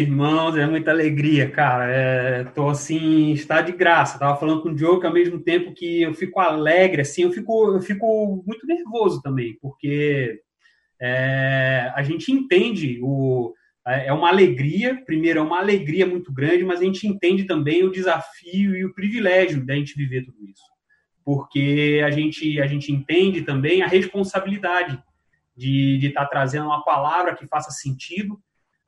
irmãos, é muita alegria, cara. É, tô assim, está de graça. Tava falando com o Joe que ao mesmo tempo que eu fico alegre, assim, eu fico, eu fico muito nervoso também, porque é, a gente entende o é uma alegria, primeiro é uma alegria muito grande, mas a gente entende também o desafio e o privilégio da gente viver tudo isso, porque a gente a gente entende também a responsabilidade de estar tá trazendo uma palavra que faça sentido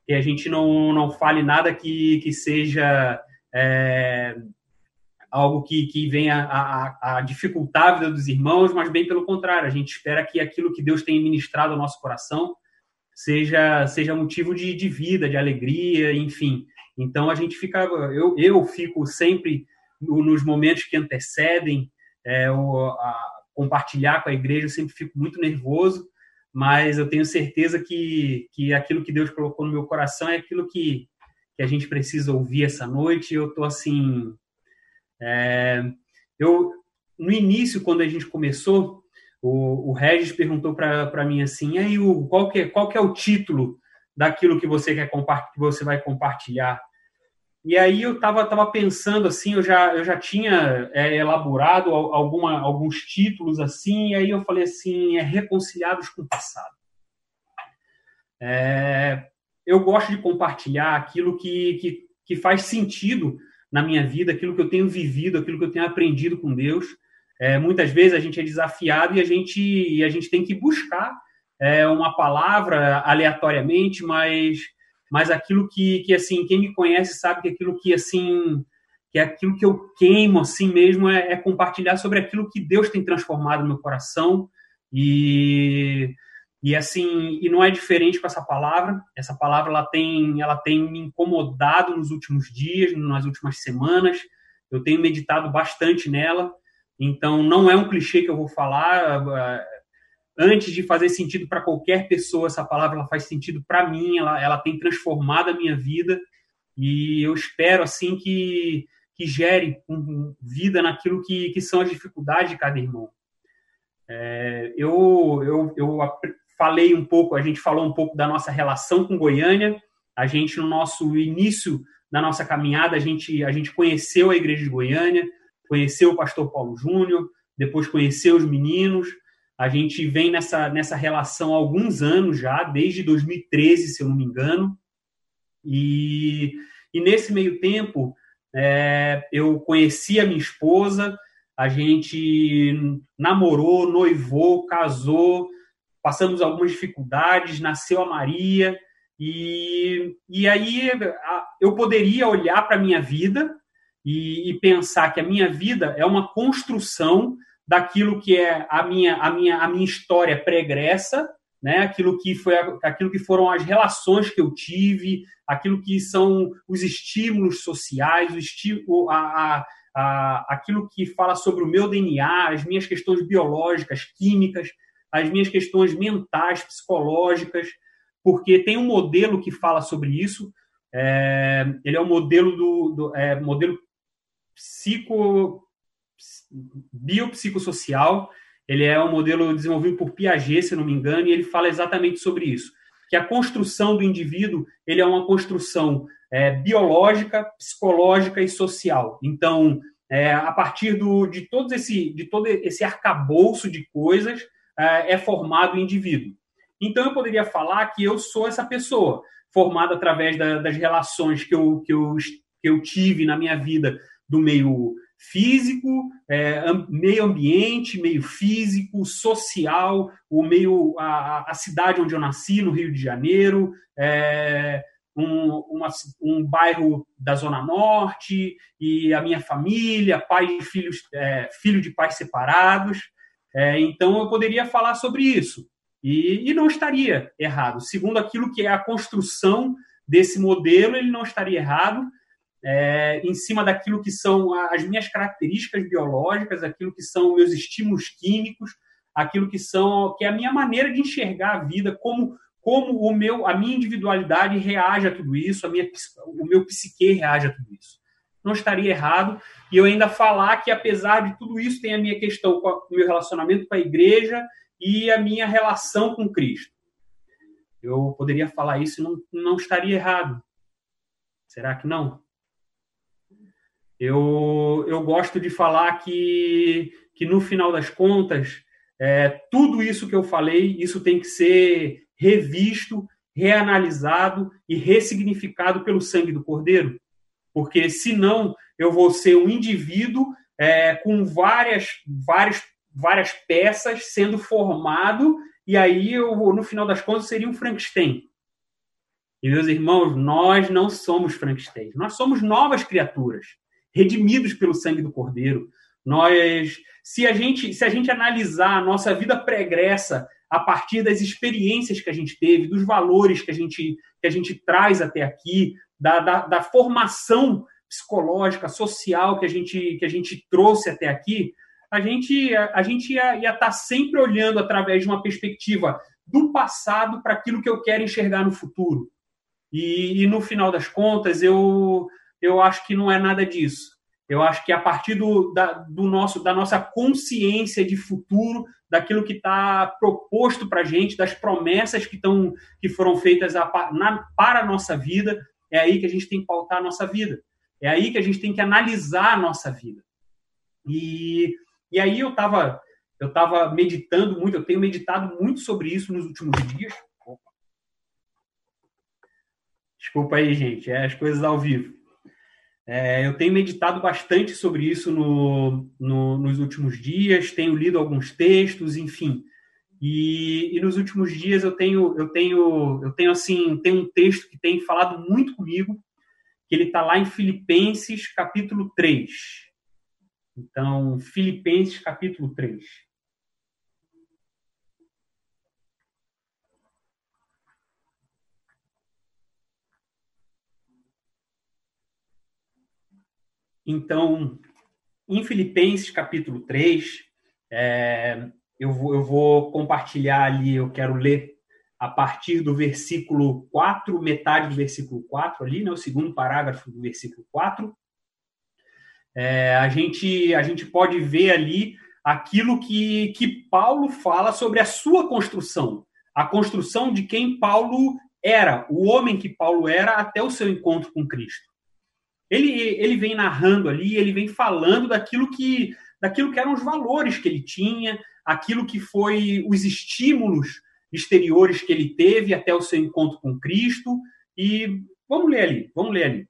que a gente não, não fale nada que, que seja é, algo que, que venha a, a, dificultar a vida dos irmãos, mas bem pelo contrário, a gente espera que aquilo que Deus tem ministrado ao nosso coração seja, seja motivo de, de vida, de alegria, enfim. Então a gente fica, eu, eu fico sempre nos momentos que antecedem é, o, a, compartilhar com a igreja, eu sempre fico muito nervoso, mas eu tenho certeza que, que aquilo que Deus colocou no meu coração é aquilo que, que a gente precisa ouvir essa noite. Eu estou assim. É, eu, no início, quando a gente começou, o, o Regis perguntou para mim assim: aí, qual que, é, qual que é o título daquilo que você quer que você vai compartilhar? E aí eu estava tava pensando assim, eu já, eu já tinha é, elaborado alguma, alguns títulos assim, e aí eu falei assim, é reconciliados com o passado. É, eu gosto de compartilhar aquilo que, que, que faz sentido na minha vida, aquilo que eu tenho vivido, aquilo que eu tenho aprendido com Deus. É, muitas vezes a gente é desafiado e a gente, e a gente tem que buscar é, uma palavra aleatoriamente, mas mas aquilo que, que assim, quem me conhece sabe que aquilo que, assim, que é aquilo que eu queimo, assim mesmo, é, é compartilhar sobre aquilo que Deus tem transformado no meu coração e e assim, e não é diferente com essa palavra. Essa palavra ela tem, ela tem me incomodado nos últimos dias, nas últimas semanas. Eu tenho meditado bastante nela. Então, não é um clichê que eu vou falar antes de fazer sentido para qualquer pessoa, essa palavra ela faz sentido para mim, ela, ela tem transformado a minha vida e eu espero assim que, que gere vida naquilo que, que são as dificuldades de cada irmão. É, eu, eu, eu falei um pouco, a gente falou um pouco da nossa relação com Goiânia, a gente no nosso início da nossa caminhada, a gente, a gente conheceu a igreja de Goiânia, conheceu o pastor Paulo Júnior, depois conheceu os meninos, a gente vem nessa, nessa relação há alguns anos já, desde 2013, se eu não me engano. E, e nesse meio tempo, é, eu conheci a minha esposa, a gente namorou, noivou, casou, passamos algumas dificuldades, nasceu a Maria. E, e aí eu poderia olhar para a minha vida e, e pensar que a minha vida é uma construção daquilo que é a minha, a minha, a minha história pregressa, né? aquilo, que foi, aquilo que foram as relações que eu tive, aquilo que são os estímulos sociais, o estímulo, a, a, a, aquilo que fala sobre o meu DNA, as minhas questões biológicas, químicas, as minhas questões mentais, psicológicas, porque tem um modelo que fala sobre isso. É, ele é o um modelo do, do é, modelo psico biopsicossocial. Ele é um modelo desenvolvido por Piaget, se não me engano, e ele fala exatamente sobre isso. Que a construção do indivíduo ele é uma construção é, biológica, psicológica e social. Então, é, a partir do, de, todo esse, de todo esse arcabouço de coisas, é, é formado o indivíduo. Então, eu poderia falar que eu sou essa pessoa, formada através da, das relações que eu, que, eu, que eu tive na minha vida do meio físico, é, meio ambiente, meio físico, social, o meio a, a, cidade onde eu nasci, no Rio de Janeiro, é, um, uma, um bairro da Zona Norte, e a minha família, pai e filhos, é, filho de pais separados. É, então eu poderia falar sobre isso. E, e não estaria errado. Segundo aquilo que é a construção desse modelo, ele não estaria errado é, em cima daquilo que são as minhas características biológicas, aquilo que são meus estímulos químicos, aquilo que são que é a minha maneira de enxergar a vida, como como o meu a minha individualidade reage a tudo isso, a minha o meu psique reage a tudo isso. Não estaria errado e eu ainda falar que apesar de tudo isso tem a minha questão com o meu relacionamento com a igreja e a minha relação com Cristo. Eu poderia falar isso e não, não estaria errado. Será que não? Eu, eu gosto de falar que, que, no final das contas, é, tudo isso que eu falei, isso tem que ser revisto, reanalisado e ressignificado pelo sangue do Cordeiro. Porque, senão, eu vou ser um indivíduo é, com várias, várias, várias peças sendo formado, e aí, eu, no final das contas, seria um Frankenstein. E, meus irmãos, nós não somos Frankenstein. Nós somos novas criaturas redimidos pelo sangue do Cordeiro. Nós, se a gente, se a gente analisar a nossa vida pregressa a partir das experiências que a gente teve, dos valores que a gente, que a gente traz até aqui, da, da, da formação psicológica, social que a gente, que a gente trouxe até aqui, a gente, a, a gente ia, estar tá sempre olhando através de uma perspectiva do passado para aquilo que eu quero enxergar no futuro. E, e, no final das contas, eu, eu acho que não é nada disso. Eu acho que a partir do, da, do nosso, da nossa consciência de futuro, daquilo que está proposto para a gente, das promessas que, tão, que foram feitas a, na, para a nossa vida, é aí que a gente tem que pautar a nossa vida. É aí que a gente tem que analisar a nossa vida. E, e aí eu estava eu tava meditando muito, eu tenho meditado muito sobre isso nos últimos dias. Desculpa aí, gente, é as coisas ao vivo. É, eu tenho meditado bastante sobre isso no, no, nos últimos dias, tenho lido alguns textos, enfim. E, e, nos últimos dias eu tenho, eu tenho, eu tenho assim, tem um texto que tem falado muito comigo, que ele está lá em Filipenses capítulo 3. Então, Filipenses capítulo 3. Então, em Filipenses capítulo 3, é, eu, vou, eu vou compartilhar ali, eu quero ler a partir do versículo 4, metade do versículo 4 ali, né, o segundo parágrafo do versículo 4. É, a, gente, a gente pode ver ali aquilo que, que Paulo fala sobre a sua construção, a construção de quem Paulo era, o homem que Paulo era até o seu encontro com Cristo. Ele, ele vem narrando ali, ele vem falando daquilo que, daquilo que eram os valores que ele tinha, aquilo que foi os estímulos exteriores que ele teve até o seu encontro com Cristo. E vamos ler ali, vamos ler ali.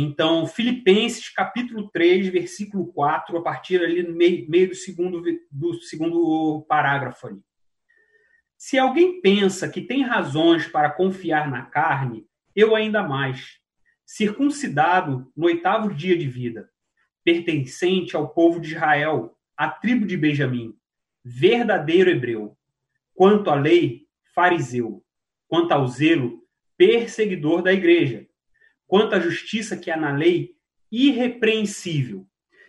Então, Filipenses capítulo 3, versículo 4, a partir ali no meio, meio do, segundo, do segundo parágrafo ali. Se alguém pensa que tem razões para confiar na carne, eu ainda mais circuncidado no oitavo dia de vida, pertencente ao povo de Israel, à tribo de Benjamim, verdadeiro hebreu. Quanto à lei, fariseu. Quanto ao zelo, perseguidor da igreja. Quanto à justiça que há na lei, irrepreensível.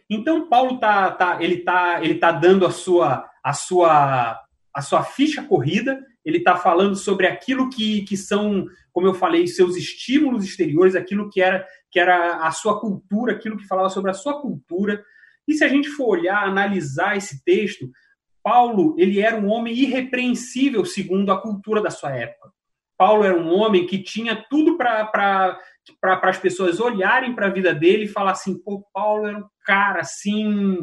Então Paulo tá, tá ele tá ele tá dando a sua a sua a sua ficha corrida ele está falando sobre aquilo que, que são, como eu falei, seus estímulos exteriores, aquilo que era, que era a sua cultura, aquilo que falava sobre a sua cultura. E se a gente for olhar, analisar esse texto, Paulo ele era um homem irrepreensível segundo a cultura da sua época. Paulo era um homem que tinha tudo para para as pessoas olharem para a vida dele e falar assim, pô, Paulo era um cara assim,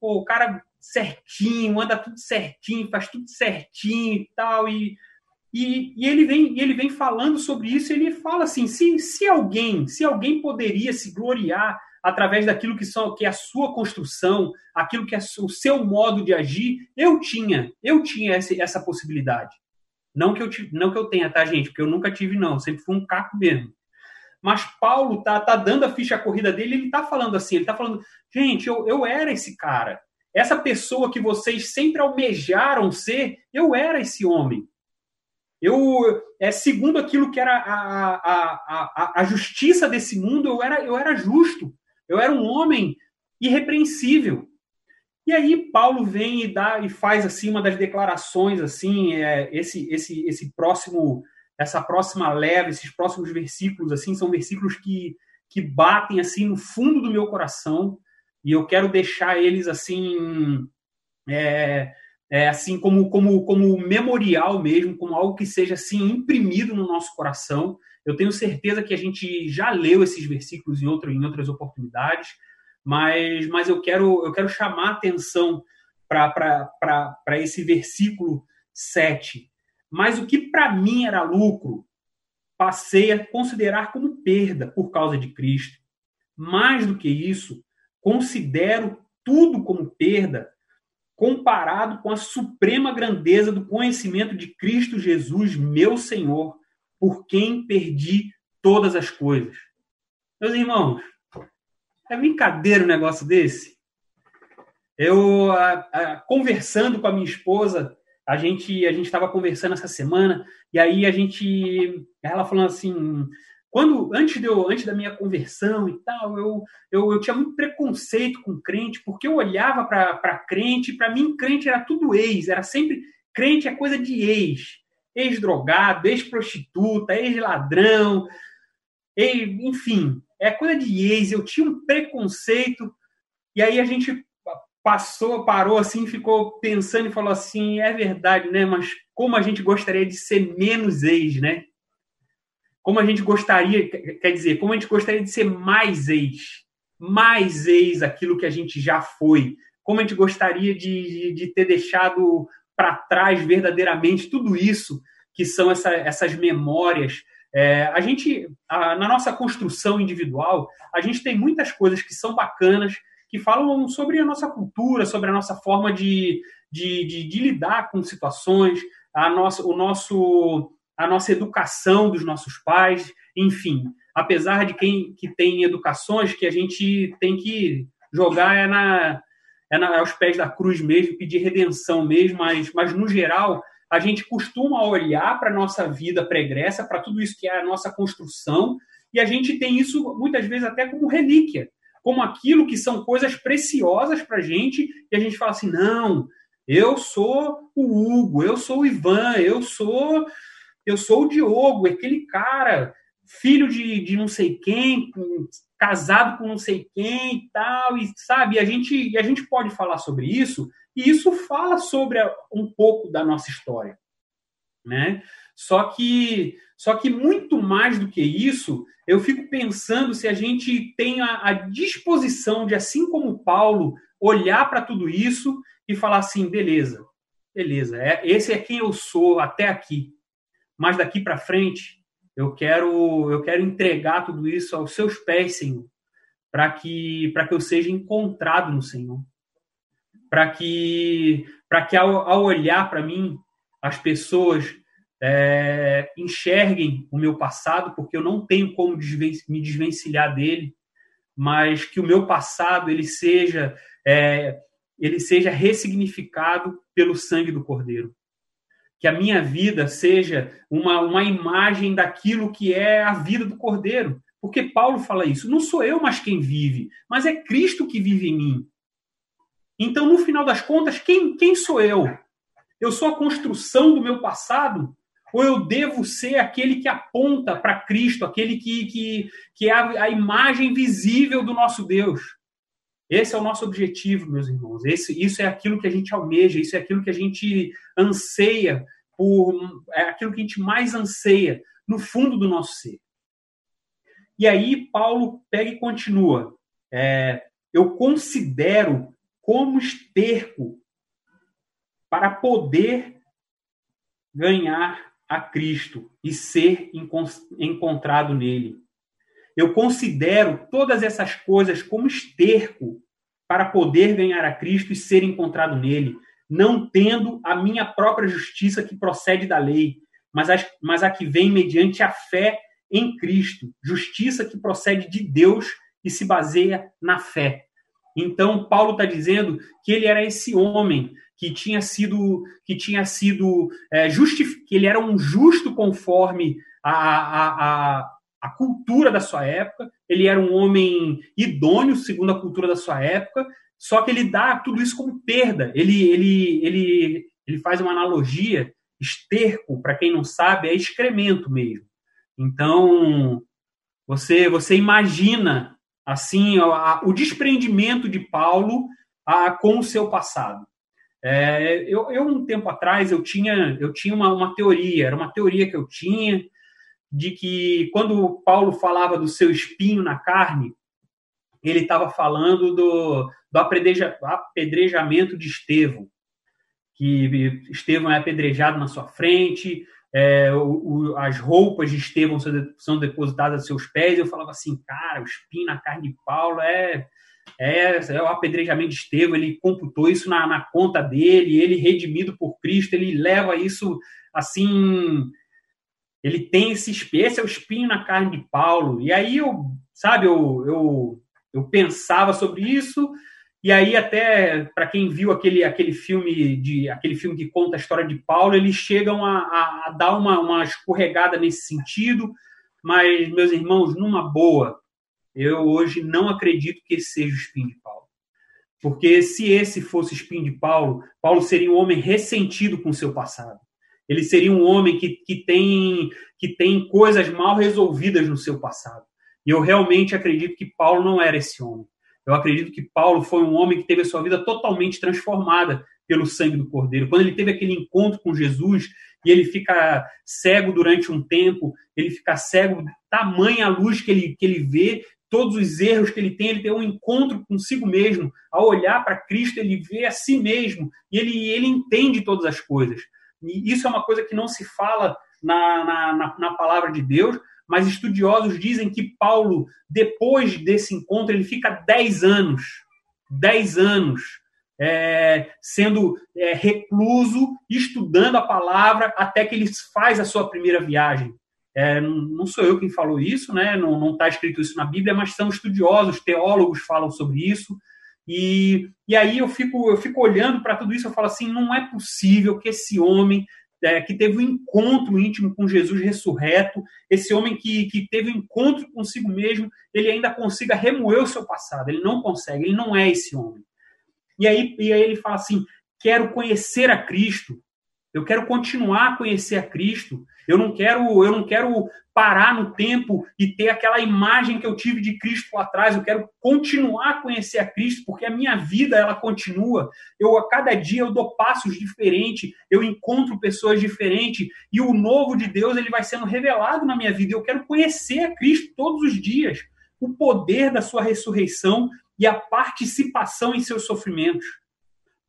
pô, o cara certinho, anda tudo certinho, faz tudo certinho e tal. E, e, e, ele, vem, ele vem falando sobre isso, ele fala assim: se, se alguém, se alguém poderia se gloriar através daquilo que, são, que é a sua construção, aquilo que é o seu modo de agir, eu tinha, eu tinha essa, essa possibilidade. Não que, eu, não que eu tenha, tá, gente? Porque eu nunca tive, não. Sempre fui um caco mesmo. Mas Paulo tá, tá dando a ficha corrida dele, ele tá falando assim, ele tá falando, gente, eu, eu era esse cara. Essa pessoa que vocês sempre almejaram ser, eu era esse homem. Eu, é, segundo aquilo que era a, a, a, a justiça desse mundo, eu era, eu era justo. Eu era um homem irrepreensível. E aí Paulo vem e dá e faz assim uma das declarações assim, é, esse esse esse próximo essa próxima leva, esses próximos versículos assim são versículos que que batem assim no fundo do meu coração e eu quero deixar eles assim é, é, assim como, como, como memorial mesmo, como algo que seja assim imprimido no nosso coração. Eu tenho certeza que a gente já leu esses versículos em, outro, em outras oportunidades, mas, mas eu, quero, eu quero chamar atenção para esse versículo 7. Mas o que para mim era lucro, passei a considerar como perda por causa de Cristo. Mais do que isso, considero tudo como perda comparado com a suprema grandeza do conhecimento de Cristo Jesus, meu Senhor, por quem perdi todas as coisas. Meus irmãos, é brincadeira um negócio desse? Eu, a, a, conversando com a minha esposa, a gente a gente estava conversando essa semana e aí a gente ela falando assim quando antes de eu, antes da minha conversão e tal eu, eu, eu tinha muito preconceito com crente porque eu olhava para crente para mim crente era tudo ex era sempre crente é coisa de ex ex drogado ex prostituta ex ladrão ex, enfim é coisa de ex eu tinha um preconceito e aí a gente passou, parou assim, ficou pensando e falou assim: é verdade, né? Mas como a gente gostaria de ser menos ex, né? Como a gente gostaria, quer dizer, como a gente gostaria de ser mais ex, mais ex aquilo que a gente já foi, como a gente gostaria de, de, de ter deixado para trás verdadeiramente tudo isso que são essa, essas memórias. É, a gente, a, na nossa construção individual, a gente tem muitas coisas que são bacanas, que falam sobre a nossa cultura, sobre a nossa forma de, de, de, de lidar com situações, a nossa, o nosso, a nossa educação dos nossos pais, enfim. Apesar de quem que tem educações que a gente tem que jogar é, na, é, na, aos pés da cruz mesmo, pedir redenção mesmo, mas, mas no geral a gente costuma olhar para a nossa vida pregressa, para tudo isso que é a nossa construção, e a gente tem isso muitas vezes até como relíquia como aquilo que são coisas preciosas para a gente, e a gente fala assim: não, eu sou o Hugo, eu sou o Ivan, eu sou eu sou o Diogo, aquele cara, filho de, de não sei quem, casado com não sei quem e tal, e sabe, a gente, a gente pode falar sobre isso, e isso fala sobre um pouco da nossa história, né? Só que, só que muito mais do que isso, eu fico pensando se a gente tem a, a disposição de, assim como Paulo, olhar para tudo isso e falar assim, beleza, beleza, é, esse é quem eu sou até aqui, mas daqui para frente eu quero eu quero entregar tudo isso aos seus pés, Senhor, para que para que eu seja encontrado no Senhor, para que para que ao, ao olhar para mim as pessoas é, enxerguem o meu passado, porque eu não tenho como me desvencilhar dele, mas que o meu passado ele seja é, ele seja ressignificado pelo sangue do Cordeiro. Que a minha vida seja uma, uma imagem daquilo que é a vida do Cordeiro. Porque Paulo fala isso. Não sou eu mais quem vive, mas é Cristo que vive em mim. Então, no final das contas, quem, quem sou eu? Eu sou a construção do meu passado? Ou eu devo ser aquele que aponta para Cristo, aquele que, que, que é a, a, imagem visível do nosso Deus? Esse é o nosso objetivo, meus irmãos. Esse, isso é aquilo que a gente almeja, isso é aquilo que a gente anseia, por, é aquilo que a gente mais anseia no fundo do nosso ser. E aí Paulo pega e continua. É, eu considero como esterco para poder ganhar a Cristo e ser encontrado nele. Eu considero todas essas coisas como esterco para poder ganhar a Cristo e ser encontrado nele, não tendo a minha própria justiça que procede da lei, mas a, mas a que vem mediante a fé em Cristo, justiça que procede de Deus e se baseia na fé. Então Paulo está dizendo que ele era esse homem que tinha sido que tinha sido é, justific... que ele era um justo conforme a, a, a, a, cultura da sua época, ele era um homem idôneo segundo a cultura da sua época, só que ele dá tudo isso como perda. Ele ele ele ele faz uma analogia esterco, para quem não sabe, é excremento mesmo. Então, você você imagina assim o desprendimento de Paulo a, com o seu passado. É, eu, eu, um tempo atrás, eu tinha, eu tinha uma, uma teoria, era uma teoria que eu tinha, de que quando Paulo falava do seu espinho na carne, ele estava falando do, do apedreja, apedrejamento de Estevão, que Estevão é apedrejado na sua frente, é, o, o, as roupas de Estevão são, são depositadas a seus pés. Eu falava assim, cara, o espinho na carne de Paulo é, é, é o apedrejamento de Estevão. Ele computou isso na, na conta dele, ele redimido por Cristo, ele leva isso assim ele tem esse esse é o espinho na carne de Paulo. E aí eu, sabe, eu, eu, eu pensava sobre isso, e aí até para quem viu aquele, aquele filme de aquele filme que conta a história de Paulo, eles chegam a, a, a dar uma, uma escorregada nesse sentido, mas meus irmãos, numa boa, eu hoje não acredito que esse seja o espinho de Paulo. Porque se esse fosse o espinho de Paulo, Paulo seria um homem ressentido com o seu passado. Ele seria um homem que, que, tem, que tem coisas mal resolvidas no seu passado. E eu realmente acredito que Paulo não era esse homem. Eu acredito que Paulo foi um homem que teve a sua vida totalmente transformada pelo sangue do Cordeiro. Quando ele teve aquele encontro com Jesus e ele fica cego durante um tempo, ele fica cego, tamanha a luz que ele, que ele vê, todos os erros que ele tem, ele tem um encontro consigo mesmo. Ao olhar para Cristo, ele vê a si mesmo e ele, ele entende todas as coisas. E isso é uma coisa que não se fala na, na, na, palavra de Deus, mas estudiosos dizem que Paulo, depois desse encontro, ele fica 10 anos, 10 anos, é, sendo é, recluso, estudando a palavra, até que ele faz a sua primeira viagem. É, não sou eu quem falou isso, né? não está escrito isso na Bíblia, mas são estudiosos, teólogos falam sobre isso. E, e aí eu fico, eu fico olhando para tudo isso, eu falo assim, não é possível que esse homem é, que teve um encontro íntimo com Jesus ressurreto, esse homem que, que teve um encontro consigo mesmo, ele ainda consiga remoer o seu passado. Ele não consegue, ele não é esse homem. E aí, e aí ele fala assim: quero conhecer a Cristo, eu quero continuar a conhecer a Cristo. Eu não quero, eu não quero parar no tempo e ter aquela imagem que eu tive de Cristo lá atrás. Eu quero continuar a conhecer a Cristo, porque a minha vida ela continua. Eu a cada dia eu dou passos diferentes, eu encontro pessoas diferentes e o novo de Deus ele vai sendo revelado na minha vida. Eu quero conhecer a Cristo todos os dias, o poder da sua ressurreição e a participação em seus sofrimentos,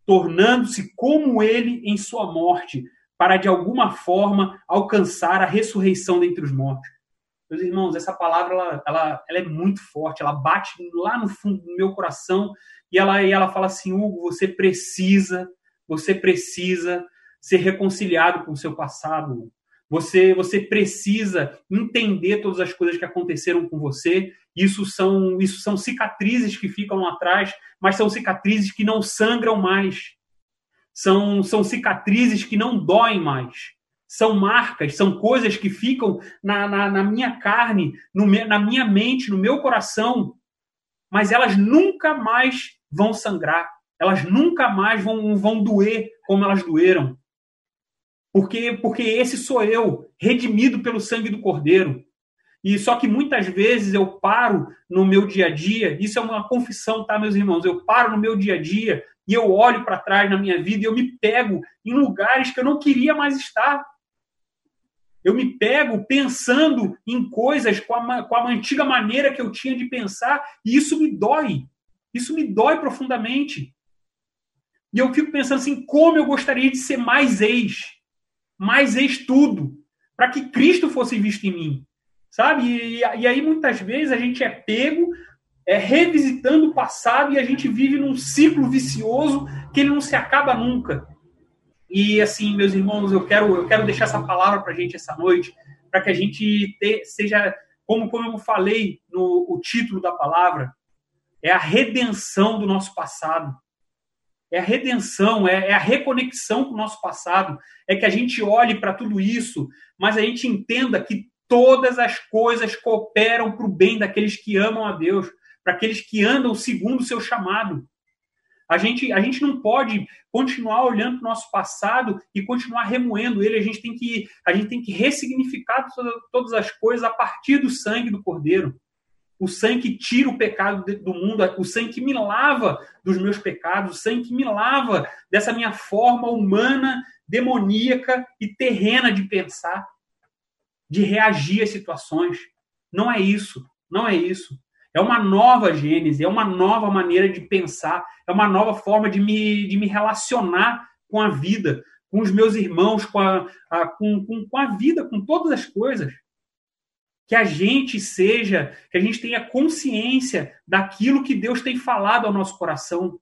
tornando-se como ele em sua morte para de alguma forma alcançar a ressurreição dentre os mortos. Meus irmãos, essa palavra ela, ela, ela é muito forte, ela bate lá no fundo do meu coração e ela, e ela fala assim: Hugo, você precisa, você precisa ser reconciliado com o seu passado. Você, você precisa entender todas as coisas que aconteceram com você. Isso são, isso são cicatrizes que ficam atrás, mas são cicatrizes que não sangram mais são, são cicatrizes que não doem mais. São marcas, são coisas que ficam na, na, na minha carne, no, na minha mente, no meu coração, mas elas nunca mais vão sangrar. Elas nunca mais vão, vão doer como elas doeram. Porque, porque esse sou eu, redimido pelo sangue do Cordeiro. E só que muitas vezes eu paro no meu dia a dia, isso é uma confissão, tá, meus irmãos? Eu paro no meu dia a dia e eu olho para trás na minha vida e eu me pego em lugares que eu não queria mais estar. Eu me pego pensando em coisas com a, com a antiga maneira que eu tinha de pensar e isso me dói. Isso me dói profundamente. E eu fico pensando assim, como eu gostaria de ser mais ex, mais ex tudo, para que Cristo fosse visto em mim, sabe? E, e, aí muitas vezes a gente é pego é, revisitando o passado e a gente vive num ciclo vicioso que ele não se acaba nunca. E assim, meus irmãos, eu quero, eu quero deixar essa palavra para a gente essa noite, para que a gente te, seja, como, como eu falei no o título da palavra, é a redenção do nosso passado. É a redenção, é, é a reconexão com o nosso passado. É que a gente olhe para tudo isso, mas a gente entenda que todas as coisas cooperam para o bem daqueles que amam a Deus para aqueles que andam segundo o seu chamado. A gente, a gente não pode continuar olhando para o nosso passado e continuar remoendo ele. A gente tem que, a gente tem que ressignificar todas as coisas a partir do sangue do Cordeiro. O sangue que tira o pecado do mundo, o sangue que me lava dos meus pecados, o sangue que me lava dessa minha forma humana, demoníaca e terrena de pensar, de reagir às situações. Não é isso, não é isso. É uma nova gênese, é uma nova maneira de pensar, é uma nova forma de me, de me relacionar com a vida, com os meus irmãos, com a, a com, com, com a vida, com todas as coisas. Que a gente seja, que a gente tenha consciência daquilo que Deus tem falado ao nosso coração.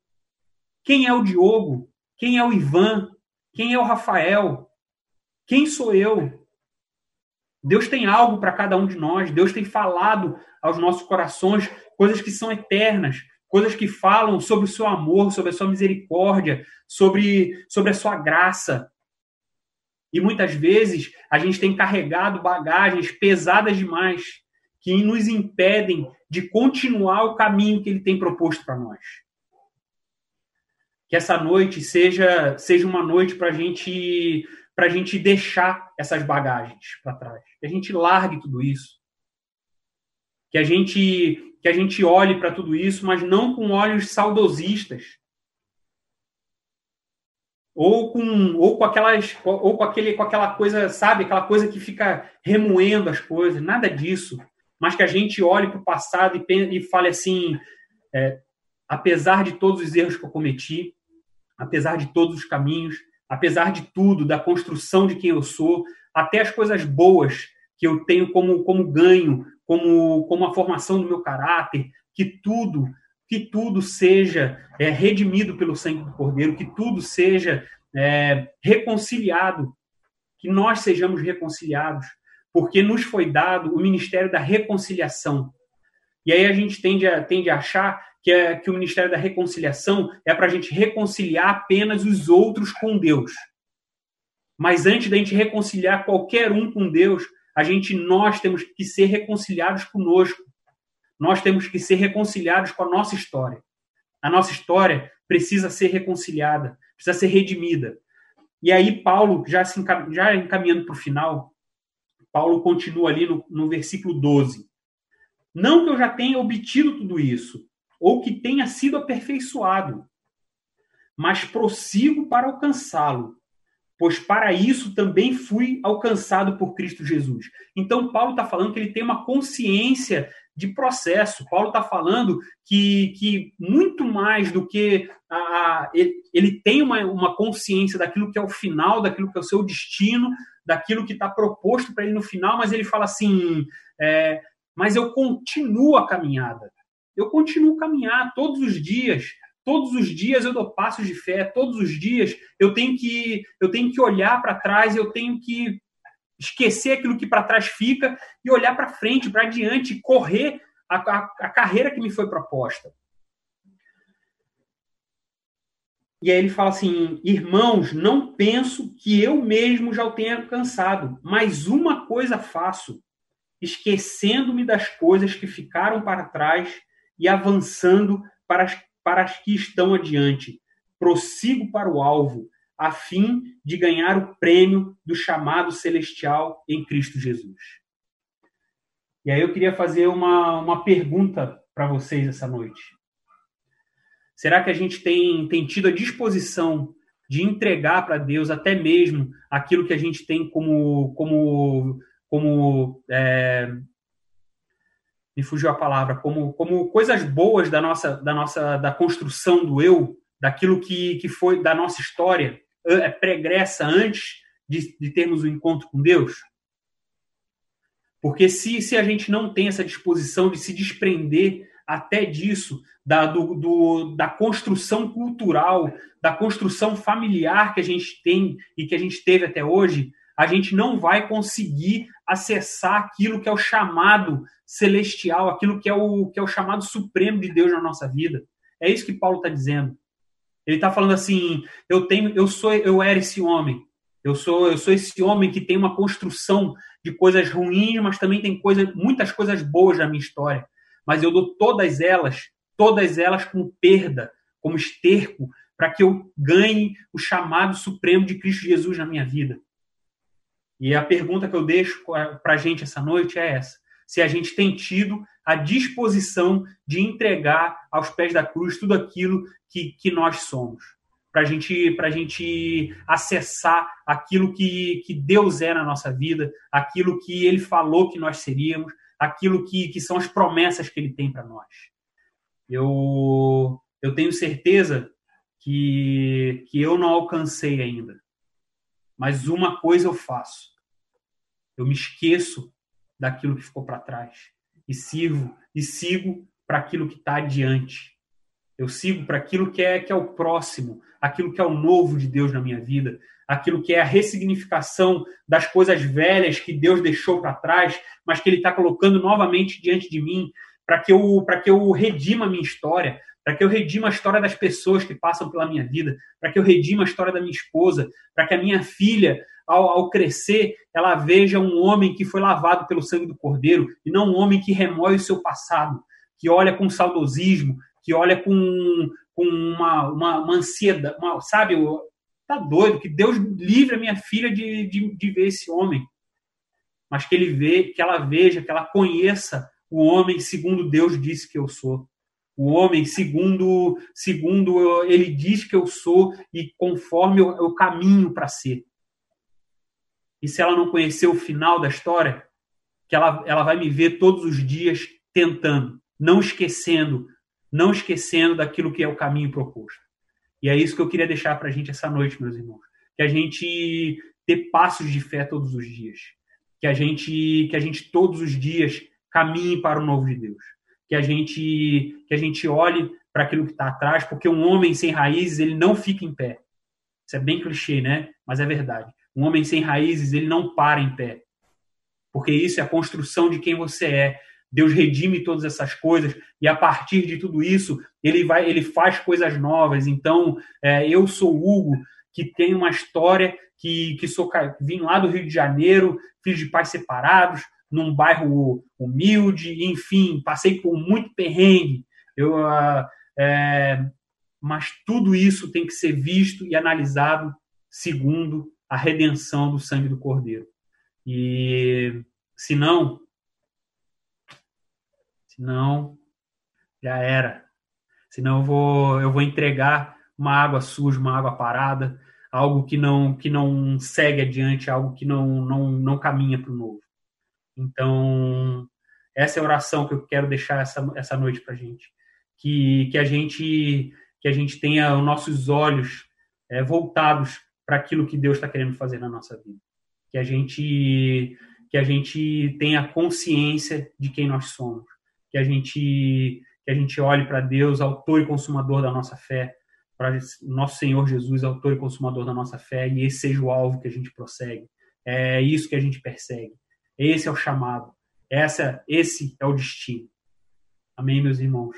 Quem é o Diogo? Quem é o Ivan? Quem é o Rafael? Quem sou eu? Deus tem algo para cada um de nós. Deus tem falado aos nossos corações coisas que são eternas, coisas que falam sobre o seu amor, sobre a sua misericórdia, sobre, sobre a sua graça. E muitas vezes a gente tem carregado bagagens pesadas demais que nos impedem de continuar o caminho que ele tem proposto para nós. Que essa noite seja, seja uma noite para gente, a gente deixar essas bagagens para trás. Que a gente largue tudo isso. Que a gente que a gente olhe para tudo isso, mas não com olhos saudosistas. Ou com, ou com aquelas ou com aquele com aquela coisa, sabe, aquela coisa que fica remoendo as coisas, nada disso. Mas que a gente olhe para o passado e, e fale assim, é, apesar de todos os erros que eu cometi, apesar de todos os caminhos, apesar de tudo, da construção de quem eu sou, até as coisas boas que eu tenho como, como ganho, como, como a formação do meu caráter, que tudo, que tudo seja é, redimido pelo sangue do Cordeiro, que tudo seja é, reconciliado, que nós sejamos reconciliados, porque nos foi dado o ministério da reconciliação. E aí a gente tende a, tende a achar que, é, que o ministério da reconciliação é para a gente reconciliar apenas os outros com Deus. Mas antes da gente reconciliar qualquer um com Deus, a gente nós temos que ser reconciliados conosco. Nós temos que ser reconciliados com a nossa história. A nossa história precisa ser reconciliada, precisa ser redimida. E aí Paulo, já, se encam... já encaminhando para o final, Paulo continua ali no, no versículo 12. Não que eu já tenha obtido tudo isso, ou que tenha sido aperfeiçoado, mas prossigo para alcançá-lo, pois para isso também fui alcançado por Cristo Jesus. Então, Paulo está falando que ele tem uma consciência de processo. Paulo está falando que, que muito mais do que a, a, ele, tem uma, uma consciência daquilo que é o final, daquilo que é o seu destino, daquilo que está proposto para ele no final, mas ele fala assim: é, mas eu continuo a caminhada. Eu continuo a caminhar todos os dias Todos os dias eu dou passos de fé, todos os dias eu tenho que eu tenho que olhar para trás, eu tenho que esquecer aquilo que para trás fica e olhar para frente, para adiante, correr a, a, a carreira que me foi proposta. E aí ele fala assim: Irmãos, não penso que eu mesmo já o tenha alcançado, mas uma coisa faço, esquecendo-me das coisas que ficaram para trás e avançando para as para as que estão adiante. Prossigo para o alvo, a fim de ganhar o prêmio do chamado celestial em Cristo Jesus. E aí eu queria fazer uma, uma pergunta para vocês essa noite. Será que a gente tem, tem tido a disposição de entregar para Deus até mesmo aquilo que a gente tem como, como, como é, me fugiu a palavra, como, como coisas boas da nossa, da nossa da construção do eu, daquilo que, que foi da nossa história é pregressa antes de, de termos o um encontro com Deus? Porque se, se a gente não tem essa disposição de se desprender até disso, da, do, do, da construção cultural, da construção familiar que a gente tem e que a gente teve até hoje, a gente não vai conseguir acessar aquilo que é o chamado celestial, aquilo que é o, que é o chamado supremo de Deus na nossa vida. É isso que Paulo está dizendo. Ele está falando assim: eu tenho, eu sou, eu era esse homem. Eu sou, eu sou esse homem que tem uma construção de coisas ruins, mas também tem muitas coisas boas na minha história. Mas eu dou todas elas, todas elas com perda, como esterco, para que eu ganhe o chamado supremo de Cristo Jesus na minha vida. E a pergunta que eu deixo para a gente essa noite é essa: se a gente tem tido a disposição de entregar aos pés da cruz tudo aquilo que, que nós somos. Para gente, a gente acessar aquilo que, que Deus é na nossa vida, aquilo que Ele falou que nós seríamos, aquilo que, que são as promessas que Ele tem para nós. Eu, eu tenho certeza que, que eu não alcancei ainda. Mas uma coisa eu faço. Eu me esqueço daquilo que ficou para trás e sirvo e sigo para aquilo que está adiante. Eu sigo para aquilo que é que é o próximo, aquilo que é o novo de Deus na minha vida, aquilo que é a ressignificação das coisas velhas que Deus deixou para trás, mas que Ele está colocando novamente diante de mim, para que eu para que eu redima a minha história, para que eu redima a história das pessoas que passam pela minha vida, para que eu redima a história da minha esposa, para que a minha filha, ao, ao, crescer, ela veja um homem que foi lavado pelo sangue do Cordeiro e não um homem que remoe o seu passado, que olha com saudosismo, que olha com, com uma, uma, uma ansiedade, uma, sabe? Tá doido, que Deus livre a minha filha de, de, de ver esse homem. Mas que ele vê, que ela veja, que ela conheça o homem segundo Deus disse que eu sou o homem segundo segundo ele diz que eu sou e conforme eu caminho para ser. E se ela não conhecer o final da história, que ela, ela vai me ver todos os dias tentando, não esquecendo, não esquecendo daquilo que é o caminho proposto. E é isso que eu queria deixar para a gente essa noite, meus irmãos. Que a gente ter passos de fé todos os dias. Que a gente, que a gente todos os dias caminhe para o novo de Deus que a gente que a gente olhe para aquilo que está atrás, porque um homem sem raízes ele não fica em pé. Isso é bem clichê, né? Mas é verdade. Um homem sem raízes ele não para em pé, porque isso é a construção de quem você é. Deus redime todas essas coisas e a partir de tudo isso ele vai, ele faz coisas novas. Então é, eu sou Hugo que tem uma história que que sou vim lá do Rio de Janeiro, filho de pais separados, num bairro humilde, enfim, passei por muito perrengue. Eu, uh, é, mas tudo isso tem que ser visto e analisado segundo a redenção do sangue do Cordeiro. E se não, se não, já era. Senão eu vou, eu vou entregar uma água suja, uma água parada, algo que não que não segue adiante, algo que não não, não caminha para o novo. Então, essa é a oração que eu quero deixar essa, essa noite para a gente. Que, que, a gente que a gente tenha os nossos olhos é, voltados para aquilo que Deus está querendo fazer na nossa vida. Que a gente que a gente tenha consciência de quem nós somos. Que a gente que a gente olhe para Deus, autor e consumador da nossa fé, para nosso Senhor Jesus, autor e consumador da nossa fé, e esse seja o alvo que a gente prossegue. É isso que a gente persegue. Esse é o chamado. Essa, esse é o destino. Amém, meus irmãos.